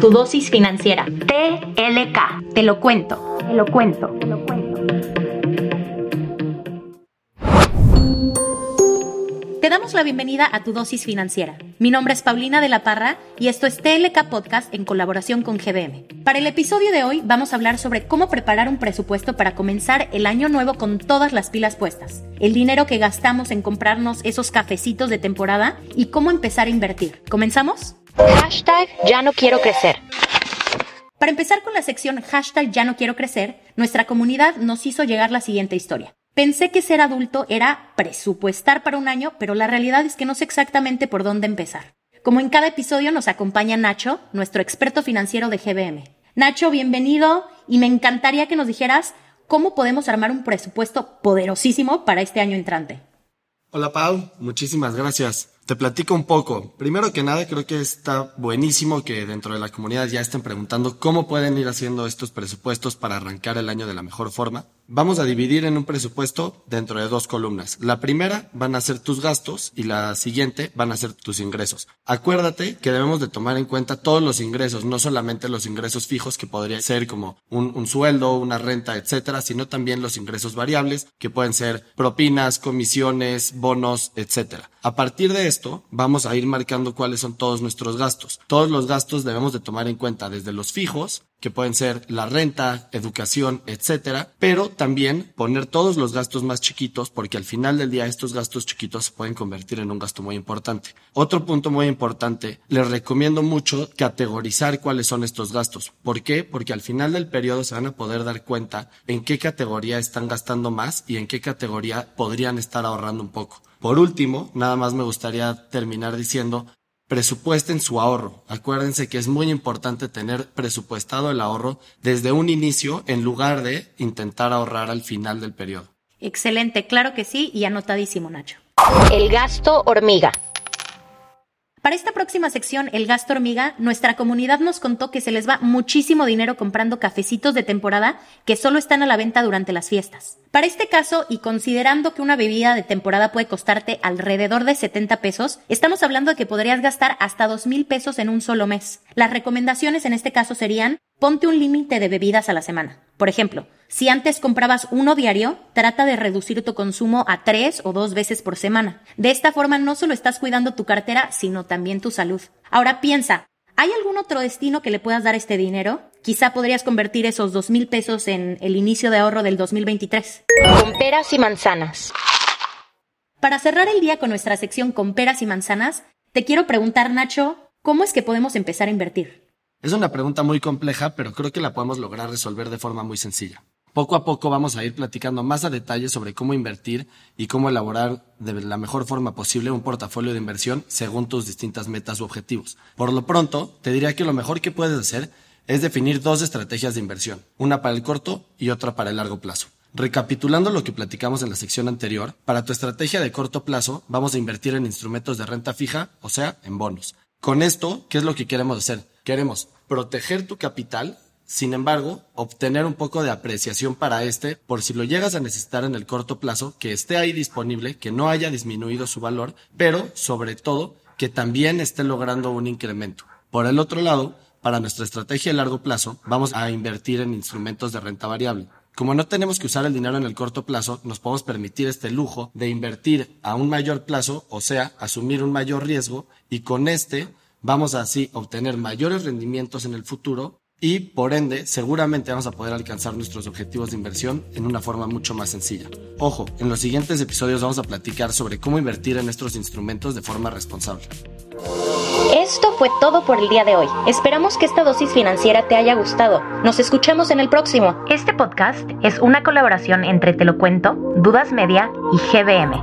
tu dosis financiera. TLK. Te lo cuento. Te lo cuento. Te lo cuento. Te damos la bienvenida a tu dosis financiera. Mi nombre es Paulina de la Parra y esto es TLK Podcast en colaboración con GBM. Para el episodio de hoy vamos a hablar sobre cómo preparar un presupuesto para comenzar el año nuevo con todas las pilas puestas, el dinero que gastamos en comprarnos esos cafecitos de temporada y cómo empezar a invertir. ¿Comenzamos? Hashtag ya no quiero crecer. Para empezar con la sección hashtag ya no quiero crecer, nuestra comunidad nos hizo llegar la siguiente historia. Pensé que ser adulto era presupuestar para un año, pero la realidad es que no sé exactamente por dónde empezar. Como en cada episodio nos acompaña Nacho, nuestro experto financiero de GBM. Nacho, bienvenido y me encantaría que nos dijeras cómo podemos armar un presupuesto poderosísimo para este año entrante. Hola Pau, muchísimas gracias. Te platico un poco. Primero que nada, creo que está buenísimo que dentro de la comunidad ya estén preguntando cómo pueden ir haciendo estos presupuestos para arrancar el año de la mejor forma. Vamos a dividir en un presupuesto dentro de dos columnas. La primera van a ser tus gastos y la siguiente van a ser tus ingresos. Acuérdate que debemos de tomar en cuenta todos los ingresos, no solamente los ingresos fijos que podría ser como un, un sueldo, una renta, etcétera, sino también los ingresos variables que pueden ser propinas, comisiones, bonos, etcétera. A partir de esto, vamos a ir marcando cuáles son todos nuestros gastos. Todos los gastos debemos de tomar en cuenta desde los fijos que pueden ser la renta, educación, etcétera, pero también poner todos los gastos más chiquitos porque al final del día estos gastos chiquitos se pueden convertir en un gasto muy importante. Otro punto muy importante, les recomiendo mucho categorizar cuáles son estos gastos. ¿Por qué? Porque al final del periodo se van a poder dar cuenta en qué categoría están gastando más y en qué categoría podrían estar ahorrando un poco. Por último, nada más me gustaría terminar diciendo presupuesten su ahorro. Acuérdense que es muy importante tener presupuestado el ahorro desde un inicio en lugar de intentar ahorrar al final del periodo. Excelente, claro que sí y anotadísimo Nacho. El gasto hormiga. Para esta próxima sección, el gasto hormiga, nuestra comunidad nos contó que se les va muchísimo dinero comprando cafecitos de temporada que solo están a la venta durante las fiestas. Para este caso, y considerando que una bebida de temporada puede costarte alrededor de 70 pesos, estamos hablando de que podrías gastar hasta 2 mil pesos en un solo mes. Las recomendaciones en este caso serían, ponte un límite de bebidas a la semana. Por ejemplo, si antes comprabas uno diario, trata de reducir tu consumo a tres o dos veces por semana. De esta forma no solo estás cuidando tu cartera, sino también tu salud. Ahora piensa, ¿hay algún otro destino que le puedas dar este dinero? Quizá podrías convertir esos dos mil pesos en el inicio de ahorro del 2023. Con peras y manzanas. Para cerrar el día con nuestra sección con peras y manzanas, te quiero preguntar, Nacho, ¿cómo es que podemos empezar a invertir? Es una pregunta muy compleja, pero creo que la podemos lograr resolver de forma muy sencilla. Poco a poco vamos a ir platicando más a detalle sobre cómo invertir y cómo elaborar de la mejor forma posible un portafolio de inversión según tus distintas metas u objetivos. Por lo pronto, te diría que lo mejor que puedes hacer es definir dos estrategias de inversión, una para el corto y otra para el largo plazo. Recapitulando lo que platicamos en la sección anterior, para tu estrategia de corto plazo vamos a invertir en instrumentos de renta fija, o sea, en bonos. Con esto, ¿qué es lo que queremos hacer? Queremos proteger tu capital sin embargo, obtener un poco de apreciación para este por si lo llegas a necesitar en el corto plazo, que esté ahí disponible, que no haya disminuido su valor, pero sobre todo que también esté logrando un incremento. Por el otro lado, para nuestra estrategia de largo plazo, vamos a invertir en instrumentos de renta variable. Como no tenemos que usar el dinero en el corto plazo, nos podemos permitir este lujo de invertir a un mayor plazo, o sea, asumir un mayor riesgo, y con este vamos a así obtener mayores rendimientos en el futuro y por ende seguramente vamos a poder alcanzar nuestros objetivos de inversión en una forma mucho más sencilla. Ojo, en los siguientes episodios vamos a platicar sobre cómo invertir en estos instrumentos de forma responsable. Esto fue todo por el día de hoy. Esperamos que esta dosis financiera te haya gustado. Nos escuchamos en el próximo. Este podcast es una colaboración entre Te lo cuento, Dudas Media y GBM.